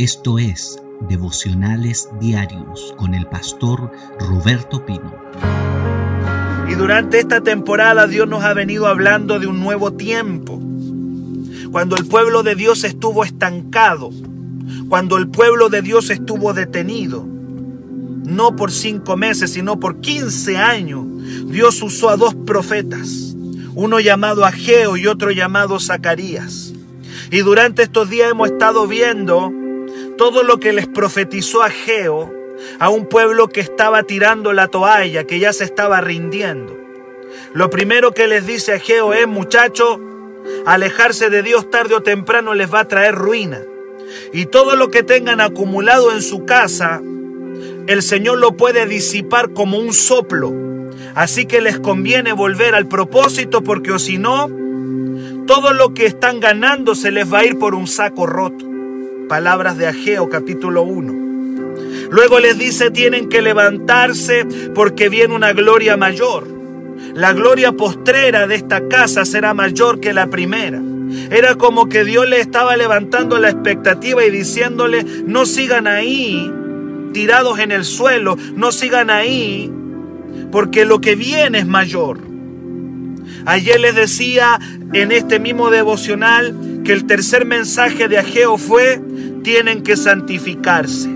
Esto es Devocionales Diarios con el pastor Roberto Pino. Y durante esta temporada Dios nos ha venido hablando de un nuevo tiempo. Cuando el pueblo de Dios estuvo estancado, cuando el pueblo de Dios estuvo detenido, no por cinco meses, sino por quince años, Dios usó a dos profetas, uno llamado Ageo y otro llamado Zacarías. Y durante estos días hemos estado viendo todo lo que les profetizó Ageo a un pueblo que estaba tirando la toalla, que ya se estaba rindiendo. Lo primero que les dice Ageo es, muchacho, alejarse de Dios tarde o temprano les va a traer ruina. Y todo lo que tengan acumulado en su casa, el Señor lo puede disipar como un soplo. Así que les conviene volver al propósito porque o si no, todo lo que están ganando se les va a ir por un saco roto. Palabras de Ageo capítulo 1. Luego les dice tienen que levantarse porque viene una gloria mayor. La gloria postrera de esta casa será mayor que la primera. Era como que Dios le estaba levantando la expectativa y diciéndole, no sigan ahí tirados en el suelo, no sigan ahí, porque lo que viene es mayor. Ayer les decía en este mismo devocional que el tercer mensaje de Ageo fue, tienen que santificarse.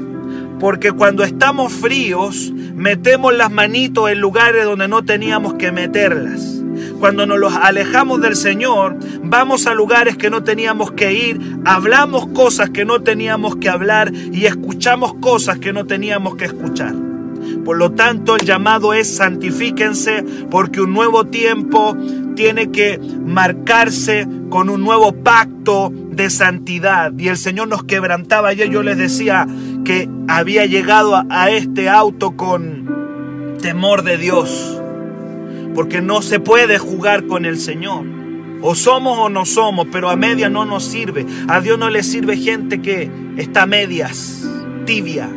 Porque cuando estamos fríos, metemos las manitos en lugares donde no teníamos que meterlas. Cuando nos alejamos del Señor, vamos a lugares que no teníamos que ir, hablamos cosas que no teníamos que hablar y escuchamos cosas que no teníamos que escuchar. Por lo tanto, el llamado es santifíquense porque un nuevo tiempo tiene que marcarse con un nuevo pacto de santidad. Y el Señor nos quebrantaba. Ayer yo les decía que había llegado a este auto con temor de Dios. Porque no se puede jugar con el Señor. O somos o no somos, pero a media no nos sirve. A Dios no le sirve gente que está a medias, tibia.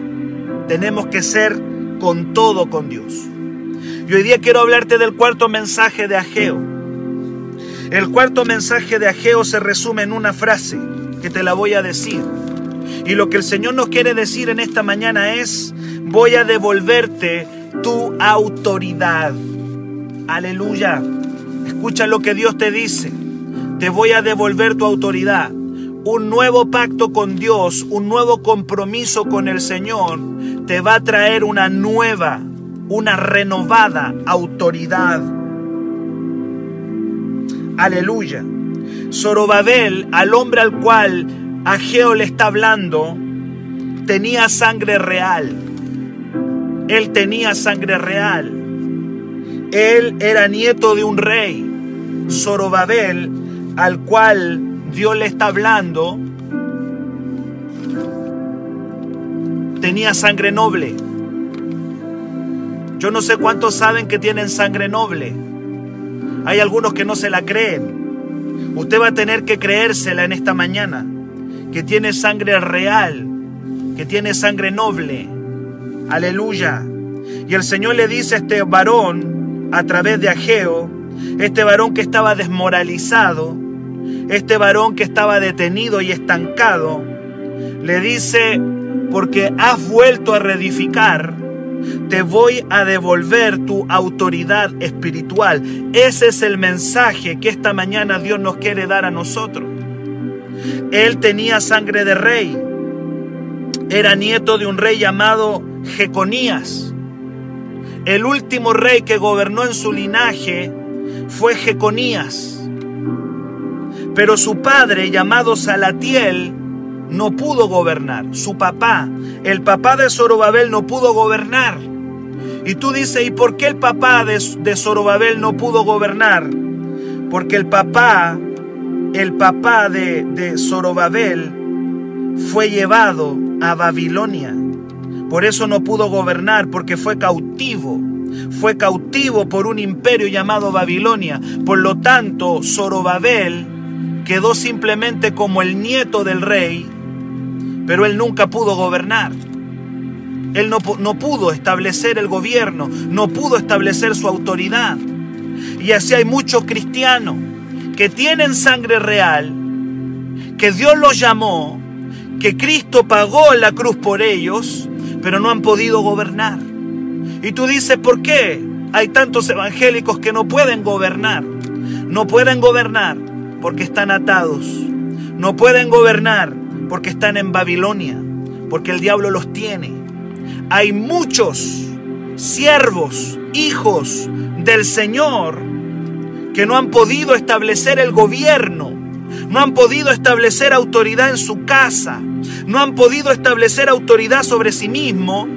Tenemos que ser con todo con Dios. Y hoy día quiero hablarte del cuarto mensaje de Ageo. El cuarto mensaje de Ageo se resume en una frase que te la voy a decir. Y lo que el Señor nos quiere decir en esta mañana es, voy a devolverte tu autoridad. Aleluya. Escucha lo que Dios te dice. Te voy a devolver tu autoridad. Un nuevo pacto con Dios, un nuevo compromiso con el Señor, te va a traer una nueva, una renovada autoridad. Aleluya. Zorobabel, al hombre al cual Ageo le está hablando, tenía sangre real. Él tenía sangre real. Él era nieto de un rey. Zorobabel, al cual Dios le está hablando, tenía sangre noble. Yo no sé cuántos saben que tienen sangre noble. Hay algunos que no se la creen. Usted va a tener que creérsela en esta mañana. Que tiene sangre real. Que tiene sangre noble. Aleluya. Y el Señor le dice a este varón, a través de Ageo, este varón que estaba desmoralizado, este varón que estaba detenido y estancado, le dice, porque has vuelto a reedificar, te voy a devolver tu autoridad espiritual. Ese es el mensaje que esta mañana Dios nos quiere dar a nosotros. Él tenía sangre de rey. Era nieto de un rey llamado Jeconías. El último rey que gobernó en su linaje fue Jeconías. Pero su padre, llamado Salatiel, no pudo gobernar. Su papá, el papá de Zorobabel, no pudo gobernar. Y tú dices, ¿y por qué el papá de, de Zorobabel no pudo gobernar? Porque el papá, el papá de, de Zorobabel, fue llevado a Babilonia. Por eso no pudo gobernar, porque fue cautivo. Fue cautivo por un imperio llamado Babilonia. Por lo tanto, Zorobabel quedó simplemente como el nieto del rey pero él nunca pudo gobernar. Él no, no, pudo establecer el gobierno, no pudo establecer su autoridad. Y así hay muchos cristianos que tienen sangre real, que Dios los llamó, que Cristo pagó la cruz por ellos, pero no han podido gobernar. Y tú dices, ¿por qué hay tantos evangélicos que no pueden gobernar? No pueden gobernar porque están atados. No pueden gobernar porque están en Babilonia, porque el diablo los tiene. Hay muchos siervos, hijos del Señor, que no han podido establecer el gobierno, no han podido establecer autoridad en su casa, no han podido establecer autoridad sobre sí mismo,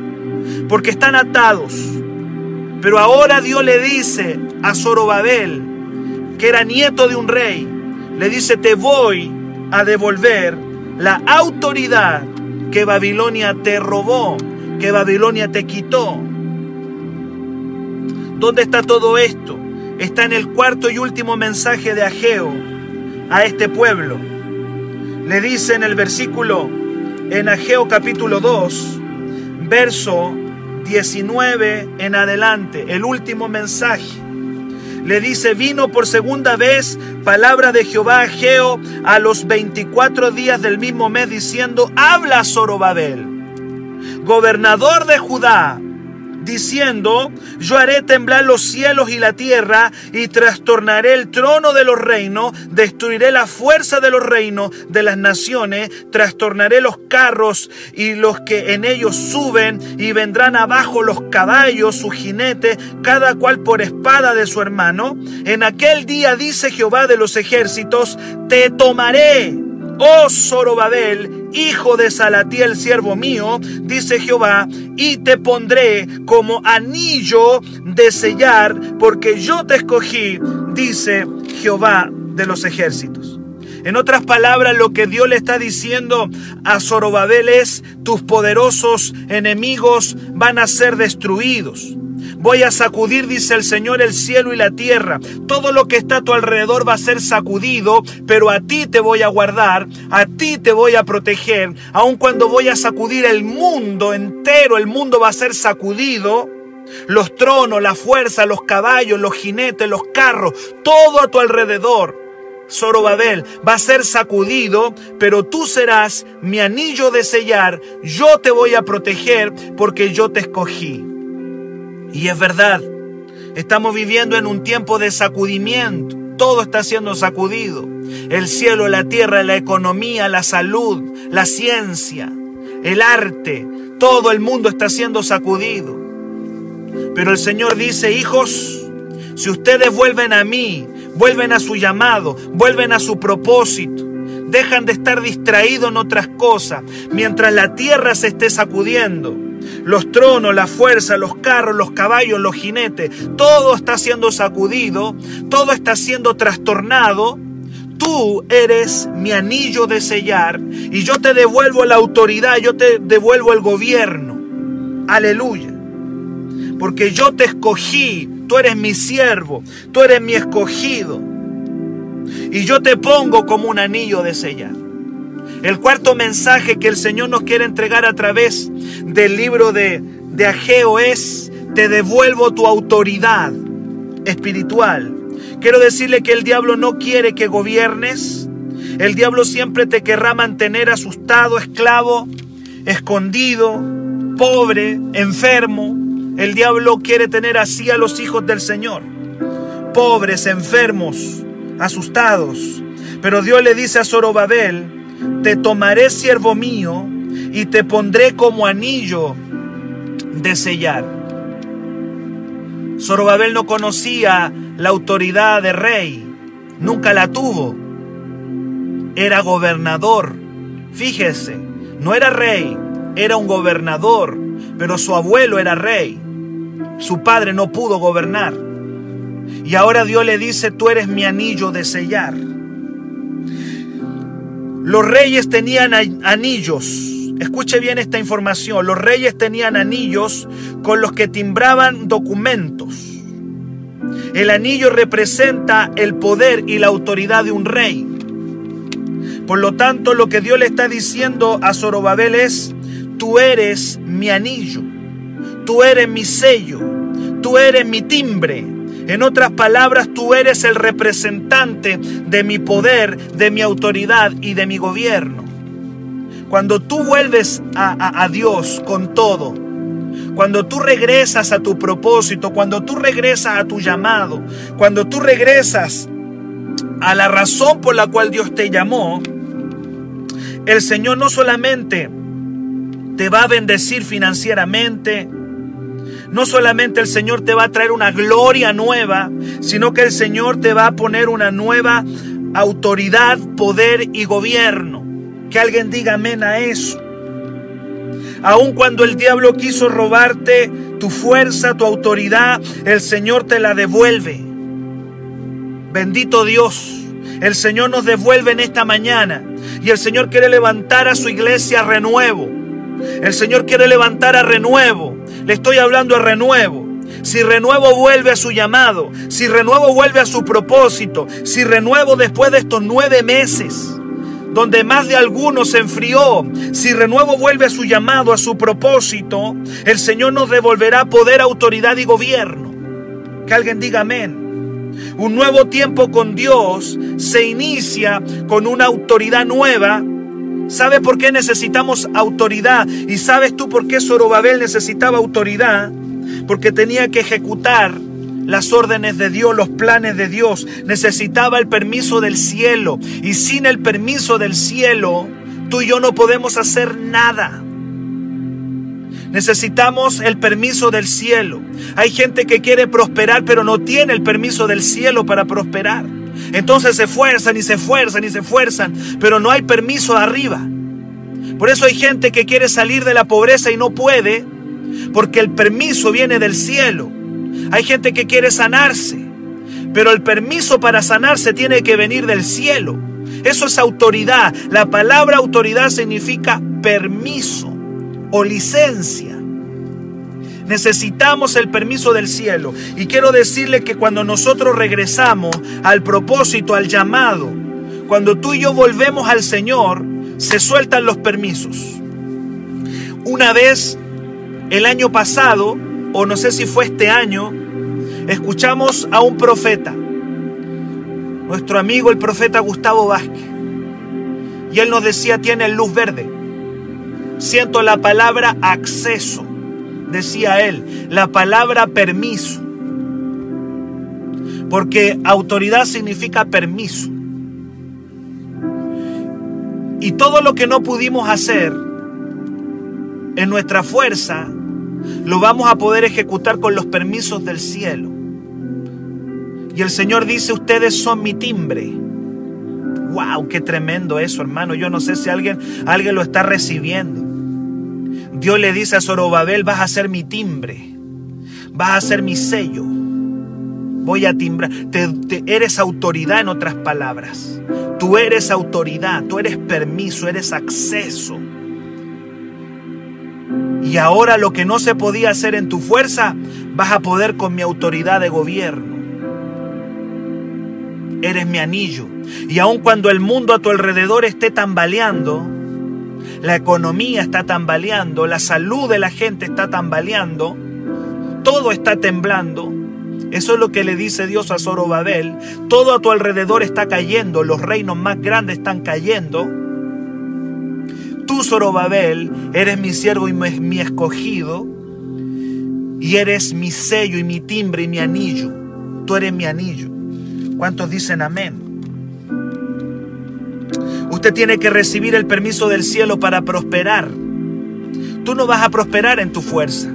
porque están atados. Pero ahora Dios le dice a Zorobabel, que era nieto de un rey, le dice, te voy a devolver la autoridad que Babilonia te robó, que Babilonia te quitó. ¿Dónde está todo esto? Está en el cuarto y último mensaje de Ageo a este pueblo. Le dice en el versículo, en Ageo capítulo 2, verso 19 en adelante, el último mensaje le dice, vino por segunda vez palabra de Jehová a Geo a los 24 días del mismo mes diciendo, habla Zorobabel, gobernador de Judá, diciendo, yo haré temblar los cielos y la tierra y trastornaré el trono de los reinos, destruiré la fuerza de los reinos de las naciones, trastornaré los carros y los que en ellos suben y vendrán abajo los caballos, su jinete, cada cual por espada de su hermano. En aquel día dice Jehová de los ejércitos, te tomaré oh Zorobabel, hijo de Salatiel, siervo mío, dice Jehová, y te pondré como anillo de sellar, porque yo te escogí, dice Jehová de los ejércitos. En otras palabras, lo que Dios le está diciendo a Zorobabel es, tus poderosos enemigos van a ser destruidos. Voy a sacudir, dice el Señor, el cielo y la tierra. Todo lo que está a tu alrededor va a ser sacudido, pero a ti te voy a guardar, a ti te voy a proteger. Aun cuando voy a sacudir el mundo entero, el mundo va a ser sacudido. Los tronos, la fuerza, los caballos, los jinetes, los carros, todo a tu alrededor. Zorobabel va a ser sacudido, pero tú serás mi anillo de sellar. Yo te voy a proteger porque yo te escogí. Y es verdad, estamos viviendo en un tiempo de sacudimiento. Todo está siendo sacudido. El cielo, la tierra, la economía, la salud, la ciencia, el arte, todo el mundo está siendo sacudido. Pero el Señor dice, hijos, si ustedes vuelven a mí, vuelven a su llamado, vuelven a su propósito, dejan de estar distraídos en otras cosas, mientras la tierra se esté sacudiendo, los tronos, la fuerza, los carros, los caballos, los jinetes, todo está siendo sacudido, todo está siendo trastornado. Tú eres mi anillo de sellar y yo te devuelvo la autoridad, yo te devuelvo el gobierno. Aleluya. Porque yo te escogí, tú eres mi siervo, tú eres mi escogido. Y yo te pongo como un anillo de sellar. El cuarto mensaje que el Señor nos quiere entregar a través del libro de, de Ageo es, te devuelvo tu autoridad espiritual. Quiero decirle que el diablo no quiere que gobiernes. El diablo siempre te querrá mantener asustado, esclavo, escondido, pobre, enfermo. El diablo quiere tener así a los hijos del Señor. Pobres, enfermos, asustados. Pero Dios le dice a Zorobabel, te tomaré siervo mío y te pondré como anillo de sellar. Zorobabel no conocía la autoridad de rey, nunca la tuvo. Era gobernador. Fíjese, no era rey, era un gobernador, pero su abuelo era rey. Su padre no pudo gobernar. Y ahora Dios le dice, tú eres mi anillo de sellar. Los reyes tenían anillos. Escuche bien esta información. Los reyes tenían anillos con los que timbraban documentos. El anillo representa el poder y la autoridad de un rey. Por lo tanto, lo que Dios le está diciendo a Zorobabel es, tú eres mi anillo, tú eres mi sello, tú eres mi timbre, en otras palabras, tú eres el representante de mi poder, de mi autoridad y de mi gobierno. Cuando tú vuelves a, a Dios con todo, cuando tú regresas a tu propósito, cuando tú regresas a tu llamado, cuando tú regresas a la razón por la cual Dios te llamó, el Señor no solamente te va a bendecir financieramente, no solamente el Señor te va a traer una gloria nueva, sino que el Señor te va a poner una nueva autoridad, poder y gobierno. Que alguien diga amén a eso. Aun cuando el diablo quiso robarte tu fuerza, tu autoridad, el Señor te la devuelve. Bendito Dios. El Señor nos devuelve en esta mañana. Y el Señor quiere levantar a su iglesia a renuevo. El Señor quiere levantar a renuevo. Estoy hablando a renuevo. Si renuevo vuelve a su llamado, si renuevo vuelve a su propósito, si renuevo después de estos nueve meses, donde más de algunos se enfrió, si renuevo vuelve a su llamado, a su propósito, el Señor nos devolverá poder, autoridad y gobierno. Que alguien diga amén. Un nuevo tiempo con Dios se inicia con una autoridad nueva. ¿Sabe por qué necesitamos autoridad? ¿Y sabes tú por qué Zorobabel necesitaba autoridad? Porque tenía que ejecutar las órdenes de Dios, los planes de Dios. Necesitaba el permiso del cielo. Y sin el permiso del cielo, tú y yo no podemos hacer nada. Necesitamos el permiso del cielo. Hay gente que quiere prosperar, pero no tiene el permiso del cielo para prosperar. Entonces se esfuerzan y se esfuerzan y se esfuerzan, pero no hay permiso arriba. Por eso hay gente que quiere salir de la pobreza y no puede, porque el permiso viene del cielo. Hay gente que quiere sanarse, pero el permiso para sanarse tiene que venir del cielo. Eso es autoridad. La palabra autoridad significa permiso o licencia. Necesitamos el permiso del cielo. Y quiero decirle que cuando nosotros regresamos al propósito, al llamado, cuando tú y yo volvemos al Señor, se sueltan los permisos. Una vez, el año pasado, o no sé si fue este año, escuchamos a un profeta, nuestro amigo el profeta Gustavo Vázquez. Y él nos decía, tiene luz verde. Siento la palabra acceso, decía él, la palabra permiso. Porque autoridad significa permiso. Y todo lo que no pudimos hacer en nuestra fuerza, lo vamos a poder ejecutar con los permisos del cielo. Y el Señor dice, ustedes son mi timbre. ¡Wow! ¡Qué tremendo eso, hermano! Yo no sé si alguien, alguien lo está recibiendo. Dios le dice a Zorobabel, vas a ser mi timbre, vas a ser mi sello, voy a timbrar, eres autoridad en otras palabras, tú eres autoridad, tú eres permiso, eres acceso. Y ahora lo que no se podía hacer en tu fuerza, vas a poder con mi autoridad de gobierno. Eres mi anillo. Y aun cuando el mundo a tu alrededor esté tambaleando, la economía está tambaleando, la salud de la gente está tambaleando, todo está temblando. Eso es lo que le dice Dios a Zorobabel. Todo a tu alrededor está cayendo, los reinos más grandes están cayendo. Tú, Zorobabel, eres mi siervo y mi escogido, y eres mi sello y mi timbre y mi anillo. Tú eres mi anillo. ¿Cuántos dicen amén? Usted tiene que recibir el permiso del cielo para prosperar. Tú no vas a prosperar en tu fuerza.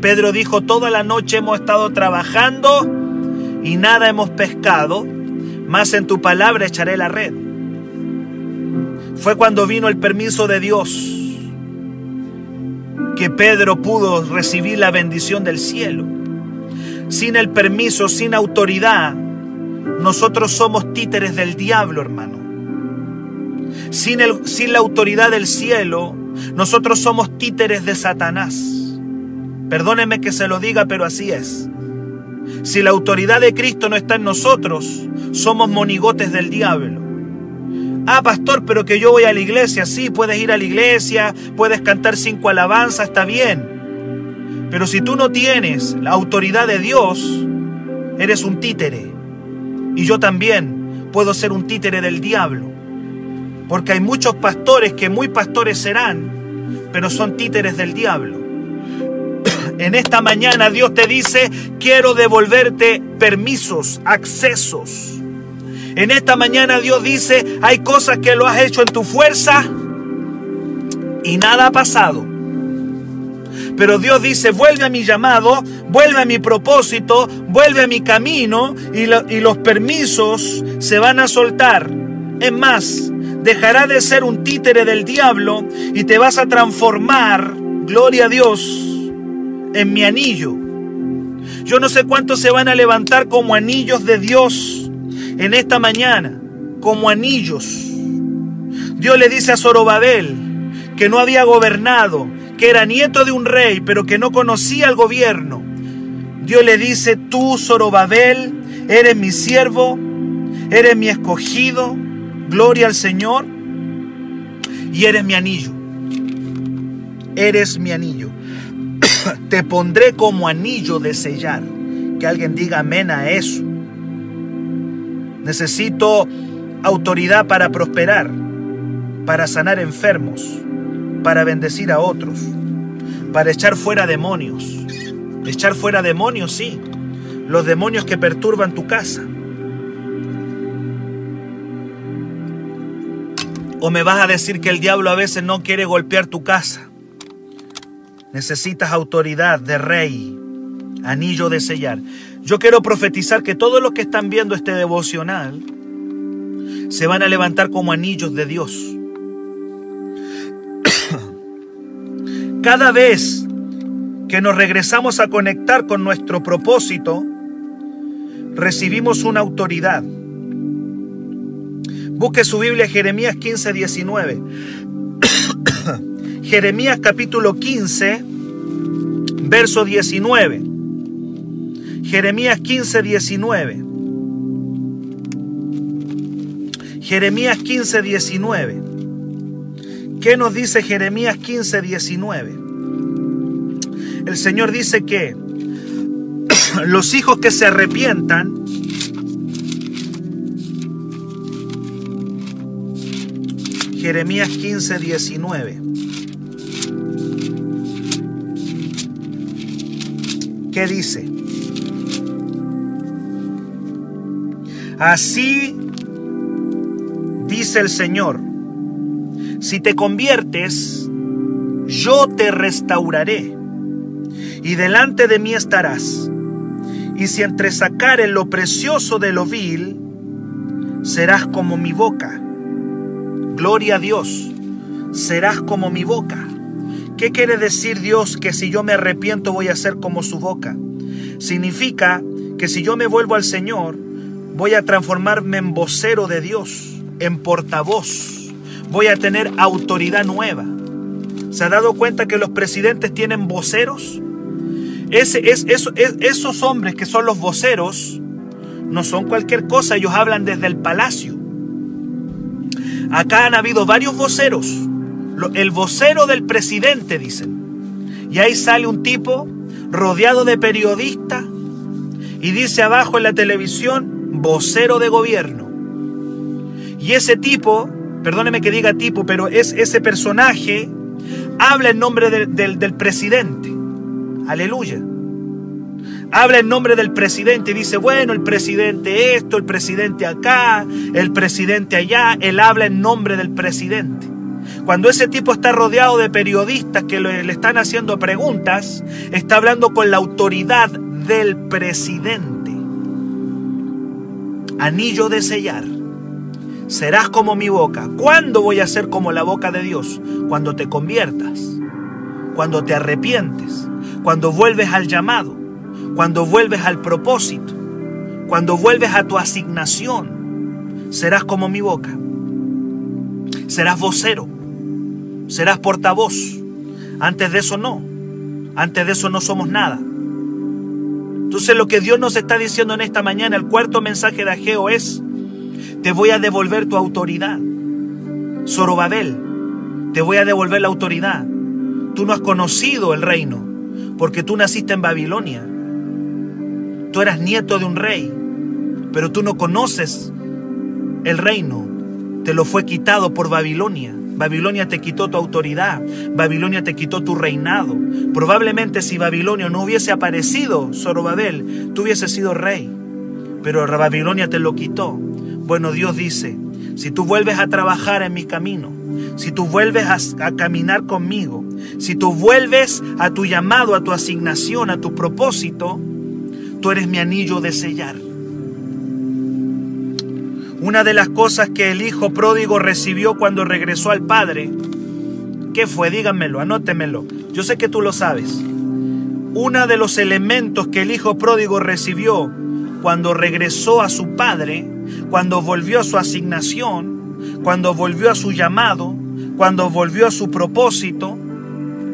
Pedro dijo, toda la noche hemos estado trabajando y nada hemos pescado, mas en tu palabra echaré la red. Fue cuando vino el permiso de Dios que Pedro pudo recibir la bendición del cielo. Sin el permiso, sin autoridad, nosotros somos títeres del diablo, hermano. Sin, el, sin la autoridad del cielo, nosotros somos títeres de Satanás. Perdóneme que se lo diga, pero así es. Si la autoridad de Cristo no está en nosotros, somos monigotes del diablo. Ah, pastor, pero que yo voy a la iglesia. Sí, puedes ir a la iglesia, puedes cantar cinco alabanzas, está bien. Pero si tú no tienes la autoridad de Dios, eres un títere. Y yo también puedo ser un títere del diablo. Porque hay muchos pastores que muy pastores serán, pero son títeres del diablo. En esta mañana Dios te dice, quiero devolverte permisos, accesos. En esta mañana Dios dice, hay cosas que lo has hecho en tu fuerza y nada ha pasado. Pero Dios dice, vuelve a mi llamado, vuelve a mi propósito, vuelve a mi camino y, los permisos se van a soltar. Es más, dejará de ser un títere del diablo y te vas a transformar, gloria a Dios, en mi anillo. Yo no sé cuántos se van a levantar como anillos de Dios en esta mañana, como anillos. Dios le dice a Zorobabel que no había gobernado, que era nieto de un rey, pero que no conocía el gobierno. Dios le dice, tú, Zorobabel, eres mi siervo, eres mi escogido, gloria al Señor, y eres mi anillo. Eres mi anillo. Te pondré como anillo de sellar. Que alguien diga amén a eso. Necesito autoridad para prosperar, para sanar enfermos, para bendecir a otros, para echar fuera demonios. Echar fuera demonios, sí. Los demonios que perturban tu casa. O me vas a decir que el diablo a veces no quiere golpear tu casa. Necesitas autoridad de rey, anillo de sellar. Yo quiero profetizar que todos los que están viendo este devocional se van a levantar como anillos de Dios. Cada vez que nos regresamos a conectar con nuestro propósito, recibimos una autoridad. Busque su Biblia Jeremías 15, 19. Jeremías capítulo 15, verso 19. Jeremías 15, 19. Jeremías 15, 19. ¿Qué nos dice Jeremías 15, 19? El Señor dice que los hijos que se arrepientan Jeremías 15, 19. ¿Qué dice? Así dice el Señor, si te conviertes, yo te restauraré y delante de mí estarás. Y si entresacares lo precioso de lo vil, serás como mi boca Gloria a Dios, serás como mi boca. ¿Qué quiere decir Dios que si yo me arrepiento voy a ser como su boca? Significa que si yo me vuelvo al Señor, voy a transformarme en vocero de Dios, en portavoz. Voy a tener autoridad nueva. ¿Se ha dado cuenta que los presidentes tienen voceros? Ese, es, esos hombres que son los voceros no son cualquier cosa, ellos hablan desde el palacio. Acá han habido varios voceros. El vocero del presidente, dicen. Y ahí sale un tipo rodeado de periodistas y dice abajo en la televisión, vocero de gobierno. Y ese tipo, perdóneme que diga tipo, pero es ese personaje, habla en nombre del presidente. Aleluya habla en nombre del presidente y dice, bueno, el presidente esto, el presidente acá, el presidente allá, él habla en nombre del presidente. Cuando ese tipo está rodeado de periodistas que le, están haciendo preguntas, está hablando con la autoridad del presidente. Anillo de sellar. Serás como mi boca. ¿Cuándo voy a ser como la boca de Dios? Cuando te conviertas, cuando te arrepientes, cuando vuelves al llamado cuando vuelves al propósito, cuando vuelves a tu asignación, serás como mi boca. Serás vocero, serás portavoz. Antes de eso no. Antes de eso no somos nada. Entonces lo que Dios nos está diciendo en esta mañana, el cuarto mensaje de Ageo es, te voy a devolver tu autoridad. Zorobabel, te voy a devolver la autoridad. Tú no has conocido el reino, porque tú naciste en Babilonia. Tú eras nieto de un rey, pero tú no conoces el reino. te lo fue quitado por Babilonia. Babilonia te quitó tu autoridad, Babilonia te quitó tu reinado. Probablemente si Babilonia no hubiese aparecido, Zorobabel, tú hubieses sido rey, pero Babilonia te lo quitó. Bueno, Dios dice, si tú vuelves a trabajar en mi camino, si tú vuelves a, caminar conmigo, si tú vuelves a tu llamado, a tu asignación, a tu propósito, tú eres mi anillo de sellar. Una de las cosas que el hijo pródigo recibió cuando regresó al padre, ¿qué fue? Díganmelo, anótemelo. Yo sé que tú lo sabes. Uno de los elementos que el hijo pródigo recibió cuando regresó a su padre, cuando volvió a su asignación, cuando volvió a su llamado, cuando volvió a su propósito,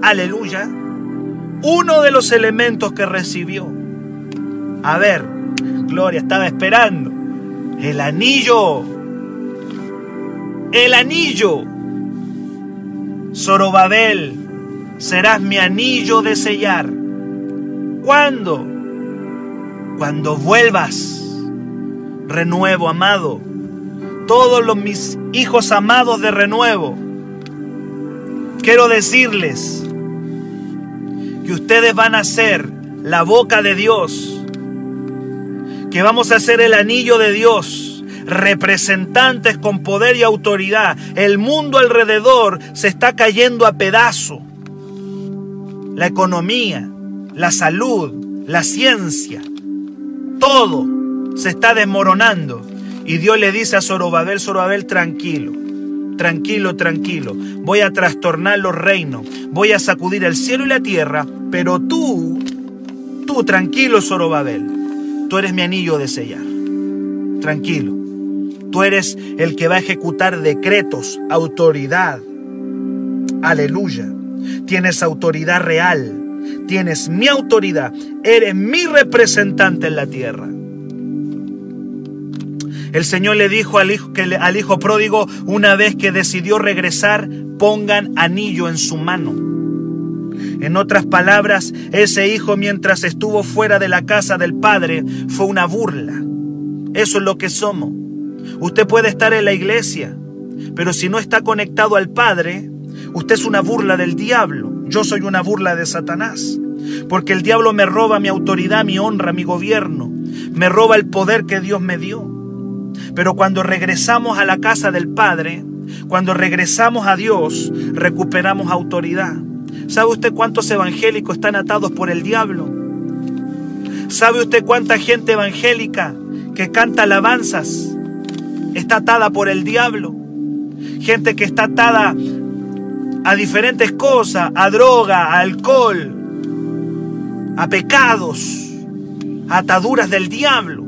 aleluya, uno de los elementos que recibió. A ver, Gloria, estaba esperando. El anillo. El anillo. Zorobabel, serás mi anillo de sellar. ¿Cuándo? Cuando vuelvas. Renuevo, amado. Todos los mis hijos amados de renuevo. Quiero decirles que ustedes van a ser la boca de Dios que vamos a ser el anillo de Dios, representantes con poder y autoridad. El mundo alrededor se está cayendo a pedazo. La economía, la salud, la ciencia, todo se está desmoronando. Y Dios le dice a Zorobabel, Zorobabel, tranquilo, tranquilo, tranquilo. Voy a trastornar los reinos, voy a sacudir el cielo y la tierra, pero tú, tú tranquilo, Zorobabel Tú eres mi anillo de sellar. Tranquilo. Tú eres el que va a ejecutar decretos, autoridad. Aleluya. Tienes autoridad real. Tienes mi autoridad. Eres mi representante en la tierra. El Señor le dijo al hijo, que, al hijo pródigo, una vez que decidió regresar, pongan anillo en su mano. En otras palabras, ese hijo mientras estuvo fuera de la casa del Padre fue una burla. Eso es lo que somos. Usted puede estar en la iglesia, pero si no está conectado al Padre, usted es una burla del diablo. Yo soy una burla de Satanás. Porque el diablo me roba mi autoridad, mi honra, mi gobierno. Me roba el poder que Dios me dio. Pero cuando regresamos a la casa del Padre, cuando regresamos a Dios, recuperamos autoridad. ¿Sabe usted cuántos evangélicos están atados por el diablo? ¿Sabe usted cuánta gente evangélica que canta alabanzas está atada por el diablo? Gente que está atada a diferentes cosas, a droga, a alcohol, a pecados, a ataduras del diablo.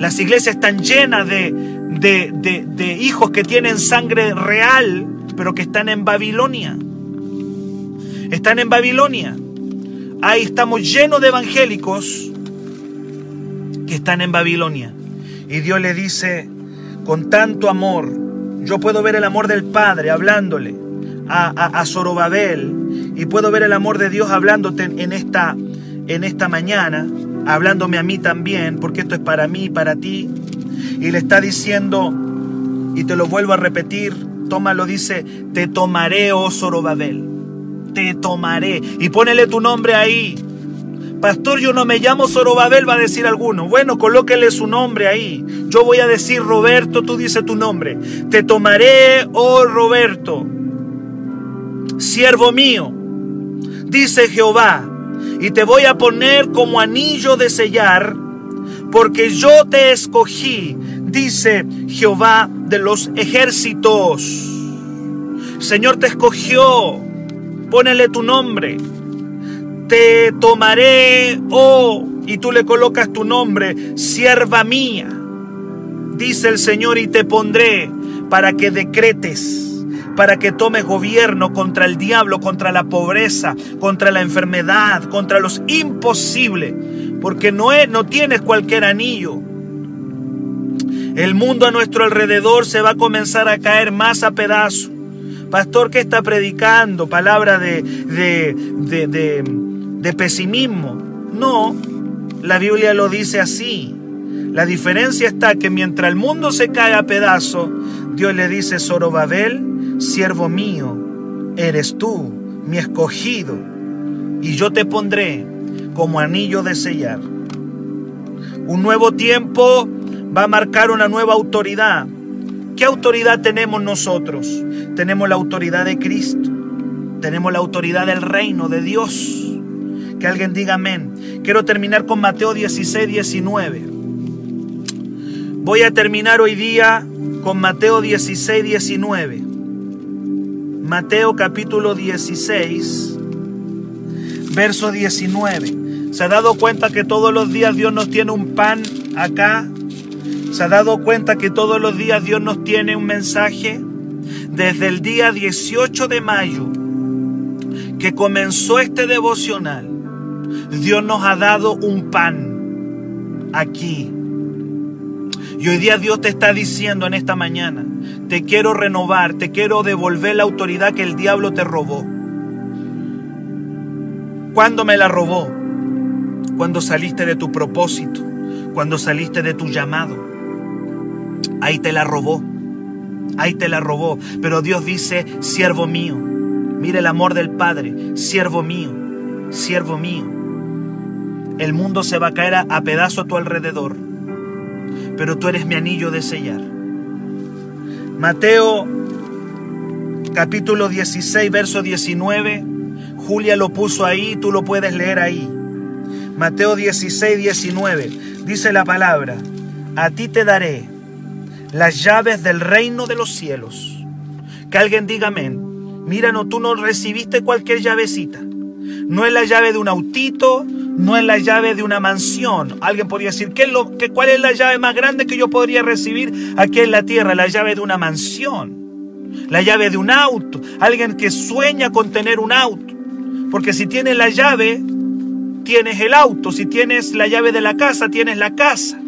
Las iglesias están llenas de, de, de hijos que tienen sangre real, pero que están en Babilonia. Están en Babilonia. Ahí estamos llenos de evangélicos que están en Babilonia. Y Dios le dice, con tanto amor, yo puedo ver el amor del Padre hablándole a, a, Zorobabel y puedo ver el amor de Dios hablándote en esta, en esta mañana, hablándome a mí también, porque esto es para mí para ti. Y le está diciendo, y te lo vuelvo a repetir, tómalo, dice, te tomaré, oh Zorobabel te tomaré. Y ponele tu nombre ahí. Pastor, yo no me llamo Zorobabel, va a decir alguno. Bueno, colóquele su nombre ahí. Yo voy a decir Roberto, tú dices tu nombre. Te tomaré, oh Roberto, siervo mío, dice Jehová, y te voy a poner como anillo de sellar, porque yo te escogí, dice Jehová de los ejércitos. Señor te escogió Pónele tu nombre. Te tomaré, oh, y tú le colocas tu nombre, sierva mía, dice el Señor, y te pondré para que decretes, para que tomes gobierno contra el diablo, contra la pobreza, contra la enfermedad, contra los imposibles, porque no, es, no tienes cualquier anillo. El mundo a nuestro alrededor se va a comenzar a caer más a pedazos. Pastor, ¿qué está predicando? Palabra de, de, de, pesimismo. No, la Biblia lo dice así. La diferencia está que mientras el mundo se cae a pedazos, Dios le dice, Zorobabel, siervo mío, eres tú, mi escogido, y yo te pondré como anillo de sellar. Un nuevo tiempo va a marcar una nueva autoridad. ¿Qué autoridad tenemos nosotros? Tenemos la autoridad de Cristo. Tenemos la autoridad del reino de Dios. Que alguien diga amén. Quiero terminar con Mateo 16, 19. Voy a terminar hoy día con Mateo 16, 19. Mateo capítulo 16, verso 19. ¿Se ha dado cuenta que todos los días Dios nos tiene un pan acá? ¿Se ha dado cuenta que todos los días Dios nos tiene un mensaje? Desde el día 18 de mayo, que comenzó este devocional, Dios nos ha dado un pan aquí. Y hoy día Dios te está diciendo en esta mañana, te quiero renovar, te quiero devolver la autoridad que el diablo te robó. ¿Cuándo me la robó? Cuando saliste de tu propósito, cuando saliste de tu llamado. Ahí te la robó. Ahí te la robó. Pero Dios dice, siervo mío. Mire el amor del Padre. Siervo mío. Siervo mío. El mundo se va a caer a, a pedazo a tu alrededor. Pero tú eres mi anillo de sellar. Mateo capítulo 16, verso 19. Julia lo puso ahí, tú lo puedes leer ahí. Mateo 16, 19. Dice la palabra, a ti te daré las llaves del reino de los cielos. Que alguien diga amén. Mira, no, tú no recibiste cualquier llavecita. No es la llave de un autito, no es la llave de una mansión. Alguien podría decir, ¿qué es lo, qué, ¿cuál es la llave más grande que yo podría recibir aquí en la tierra? La llave de una mansión, la llave de un auto. Alguien que sueña con tener un auto. Porque si tienes la llave, tienes el auto. Si tienes la llave de la casa, tienes la casa.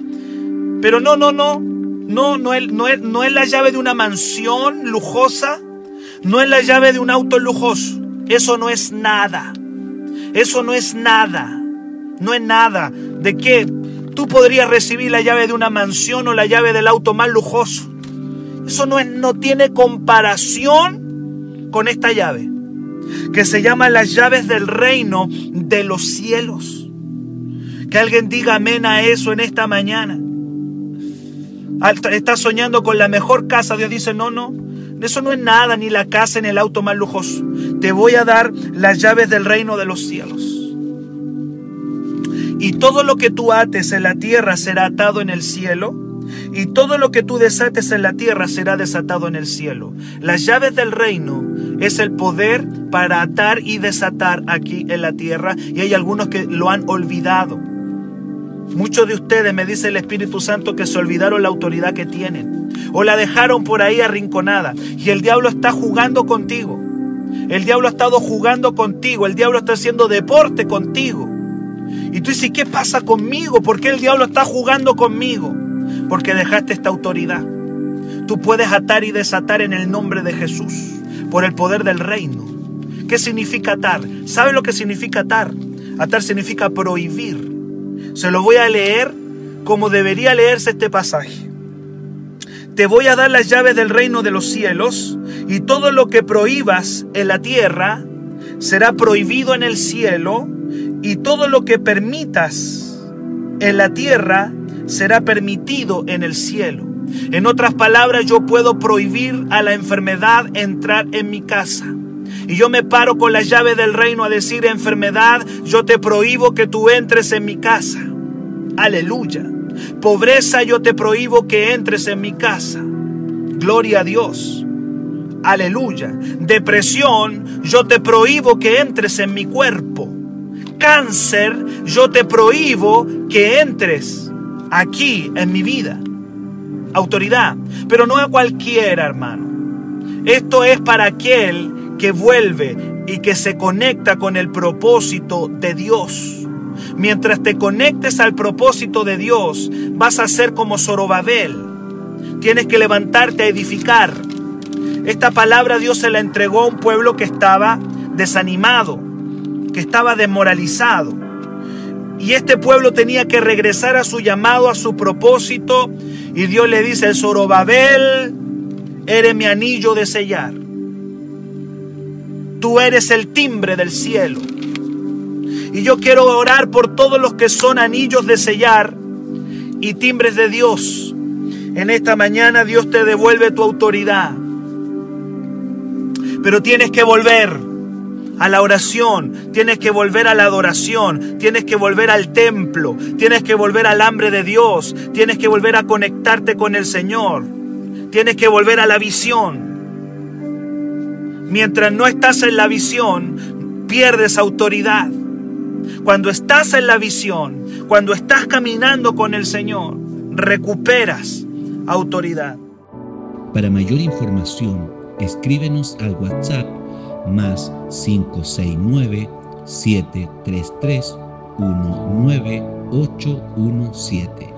Pero no, no, no. No, no es, no, es, no es la llave de una mansión lujosa. No es la llave de un auto lujoso. Eso no es nada. Eso no es nada. No es nada. ¿De qué? Tú podrías recibir la llave de una mansión o la llave del auto más lujoso. Eso no, es, no tiene comparación con esta llave. Que se llama las llaves del reino de los cielos. Que alguien diga amén a eso en esta mañana. Estás soñando con la mejor casa. Dios dice, no, no. Eso no es nada, ni la casa ni el auto más lujoso. Te voy a dar las llaves del reino de los cielos. Y todo lo que tú ates en la tierra será atado en el cielo. Y todo lo que tú desates en la tierra será desatado en el cielo. Las llaves del reino es el poder para atar y desatar aquí en la tierra. Y hay algunos que lo han olvidado. Muchos de ustedes, me dice el Espíritu Santo, que se olvidaron la autoridad que tienen. O la dejaron por ahí arrinconada. Y el diablo está jugando contigo. El diablo ha estado jugando contigo. El diablo está haciendo deporte contigo. Y tú dices, ¿qué pasa conmigo? ¿Por qué el diablo está jugando conmigo? Porque dejaste esta autoridad. Tú puedes atar y desatar en el nombre de Jesús, por el poder del reino. ¿Qué significa atar? ¿Sabe lo que significa atar? Atar significa prohibir. Se lo voy a leer como debería leerse este pasaje. Te voy a dar las llaves del reino de los cielos y todo lo que prohíbas en la tierra será prohibido en el cielo y todo lo que permitas en la tierra será permitido en el cielo. En otras palabras, yo puedo prohibir a la enfermedad entrar en mi casa. Y yo me paro con la llave del reino a decir, enfermedad, yo te prohíbo que tú entres en mi casa. Aleluya. Pobreza, yo te prohíbo que entres en mi casa. Gloria a Dios. Aleluya. Depresión, yo te prohíbo que entres en mi cuerpo. Cáncer, yo te prohíbo que entres aquí en mi vida. Autoridad. Pero no a cualquiera, hermano. Esto es para aquel que vuelve y que se conecta con el propósito de Dios. Mientras te conectes al propósito de Dios, vas a ser como Zorobabel. Tienes que levantarte a edificar. Esta palabra Dios se la entregó a un pueblo que estaba desanimado, que estaba desmoralizado. Y este pueblo tenía que regresar a su llamado, a su propósito. Y Dios le dice, el Zorobabel, eres mi anillo de sellar. Tú eres el timbre del cielo. Y yo quiero orar por todos los que son anillos de sellar y timbres de Dios. En esta mañana Dios te devuelve tu autoridad. Pero tienes que volver a la oración, tienes que volver a la adoración, tienes que volver al templo, tienes que volver al hambre de Dios, tienes que volver a conectarte con el Señor, tienes que volver a la visión. Mientras no estás en la visión, pierdes autoridad. Cuando estás en la visión, cuando estás caminando con el Señor, recuperas autoridad. Para mayor información, escríbenos al WhatsApp más 569 733 19817.